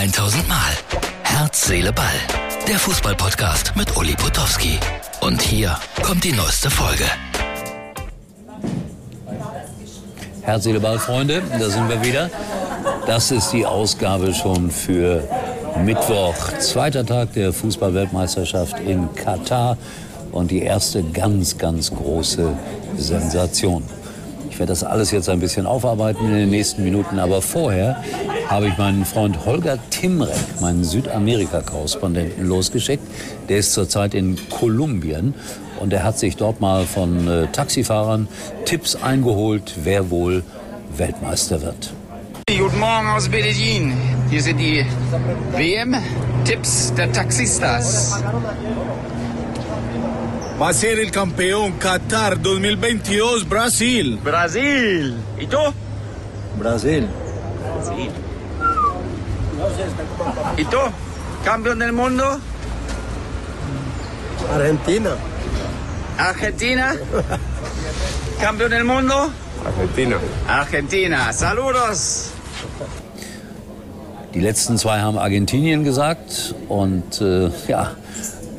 1000 Mal. Herz, Seele, Ball. Der Fußballpodcast mit Uli Potowski. Und hier kommt die neueste Folge. Herz, Seele, Ball, Freunde, da sind wir wieder. Das ist die Ausgabe schon für Mittwoch, zweiter Tag der Fußballweltmeisterschaft in Katar und die erste ganz, ganz große Sensation. Ich werde das alles jetzt ein bisschen aufarbeiten in den nächsten Minuten, aber vorher habe ich meinen Freund Holger Timrek, meinen Südamerika-Korrespondenten, losgeschickt. Der ist zurzeit in Kolumbien und er hat sich dort mal von äh, Taxifahrern Tipps eingeholt, wer wohl Weltmeister wird. Guten Morgen aus Medellin. Hier sind die WM-Tipps der Taxistas. Va a ser el campeón Qatar 2022 Brasil. Brasil. ¿Y tú? Brasil. ¿Y tú? ¿Campeón del mundo? Argentina. Argentina. ¿Campeón del mundo? Argentina. Argentina. Saludos. Die letzten zwei haben Argentinien gesagt und äh, ja,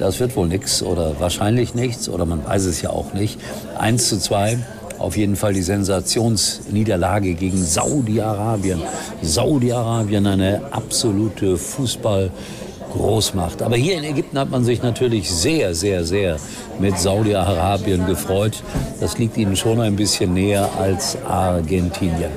das wird wohl nichts oder wahrscheinlich nichts oder man weiß es ja auch nicht. 1 zu 2, auf jeden Fall die Sensationsniederlage gegen Saudi-Arabien. Saudi-Arabien eine absolute Fußball- Großmacht. Aber hier in Ägypten hat man sich natürlich sehr, sehr, sehr mit Saudi-Arabien gefreut. Das liegt ihnen schon ein bisschen näher als Argentinien.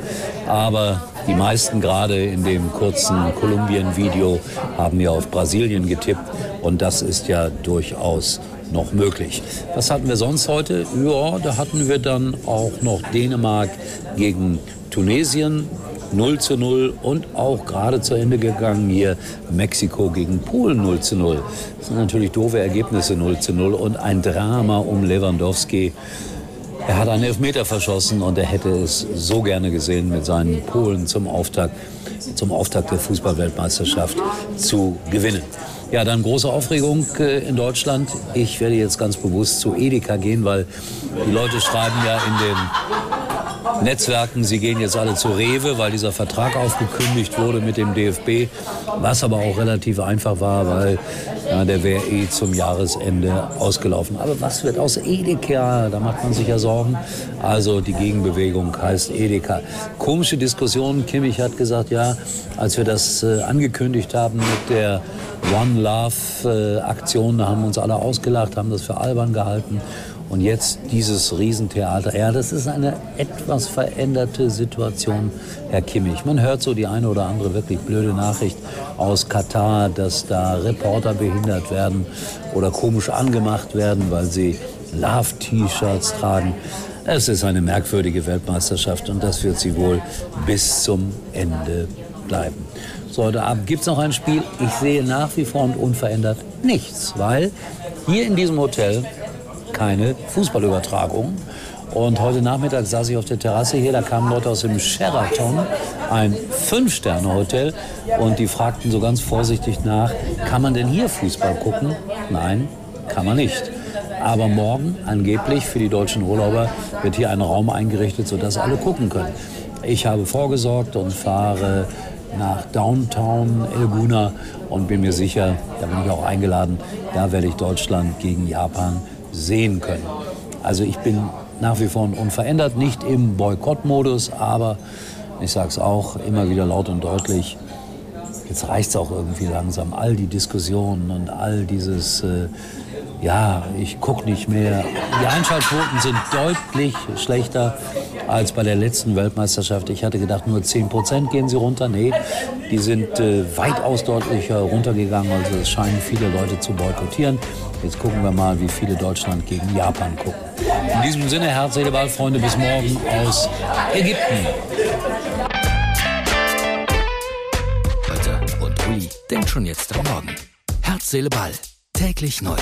Aber die meisten gerade in dem kurzen Kolumbien-Video haben ja auf Brasilien getippt und das ist ja durchaus noch möglich. Was hatten wir sonst heute? Ja, da hatten wir dann auch noch Dänemark gegen Tunesien, 0 zu 0 und auch gerade zu Ende gegangen hier Mexiko gegen Polen 0 zu 0. Das sind natürlich doofe Ergebnisse 0 zu 0 und ein Drama um Lewandowski. Er hat einen Elfmeter verschossen und er hätte es so gerne gesehen, mit seinen Polen zum Auftakt, zum Auftakt der Fußballweltmeisterschaft zu gewinnen. Ja, dann große Aufregung äh, in Deutschland. Ich werde jetzt ganz bewusst zu Edeka gehen, weil die Leute schreiben ja in den Netzwerken, sie gehen jetzt alle zu Rewe, weil dieser Vertrag aufgekündigt wurde mit dem DFB, was aber auch relativ einfach war, weil ja, der wäre eh zum Jahresende ausgelaufen. Aber was wird aus Edeka? Da macht man sich ja Sorgen. Also die Gegenbewegung heißt Edeka. Komische Diskussion. Kimmich hat gesagt, ja, als wir das äh, angekündigt haben mit der One Love äh, da haben uns alle ausgelacht, haben das für albern gehalten. Und jetzt dieses Riesentheater. Ja, das ist eine etwas veränderte Situation, Herr Kimmich. Man hört so die eine oder andere wirklich blöde Nachricht aus Katar, dass da Reporter behindert werden oder komisch angemacht werden, weil sie Love-T-Shirts tragen. Es ist eine merkwürdige Weltmeisterschaft und das wird sie wohl bis zum Ende bleiben. So, heute Abend gibt es noch ein Spiel. Ich sehe nach wie vor und unverändert nichts, weil hier in diesem Hotel keine Fußballübertragung. Und heute Nachmittag saß ich auf der Terrasse hier, da kamen Leute aus dem Sheraton, ein Fünf-Sterne-Hotel, und die fragten so ganz vorsichtig nach, kann man denn hier Fußball gucken? Nein, kann man nicht. Aber morgen, angeblich für die deutschen Urlauber, wird hier ein Raum eingerichtet, sodass alle gucken können. Ich habe vorgesorgt und fahre nach Downtown Elguna und bin mir sicher, da bin ich auch eingeladen, da werde ich Deutschland gegen Japan sehen können. Also ich bin nach wie vor unverändert, nicht im Boykottmodus, aber ich sage es auch immer wieder laut und deutlich, jetzt reicht es auch irgendwie langsam. All die Diskussionen und all dieses, äh, ja, ich gucke nicht mehr. Die Einschaltquoten sind deutlich schlechter als bei der letzten Weltmeisterschaft. Ich hatte gedacht, nur 10 Prozent gehen sie runter. Nee, die sind äh, weitaus deutlicher runtergegangen. Also es scheinen viele Leute zu boykottieren. Jetzt gucken wir mal, wie viele Deutschland gegen Japan gucken. In diesem Sinne, Herz, Seele, Freunde, bis morgen aus Ägypten. Heute und Uli denkt schon jetzt am Morgen. Herz, Seele, Ball. Täglich neu.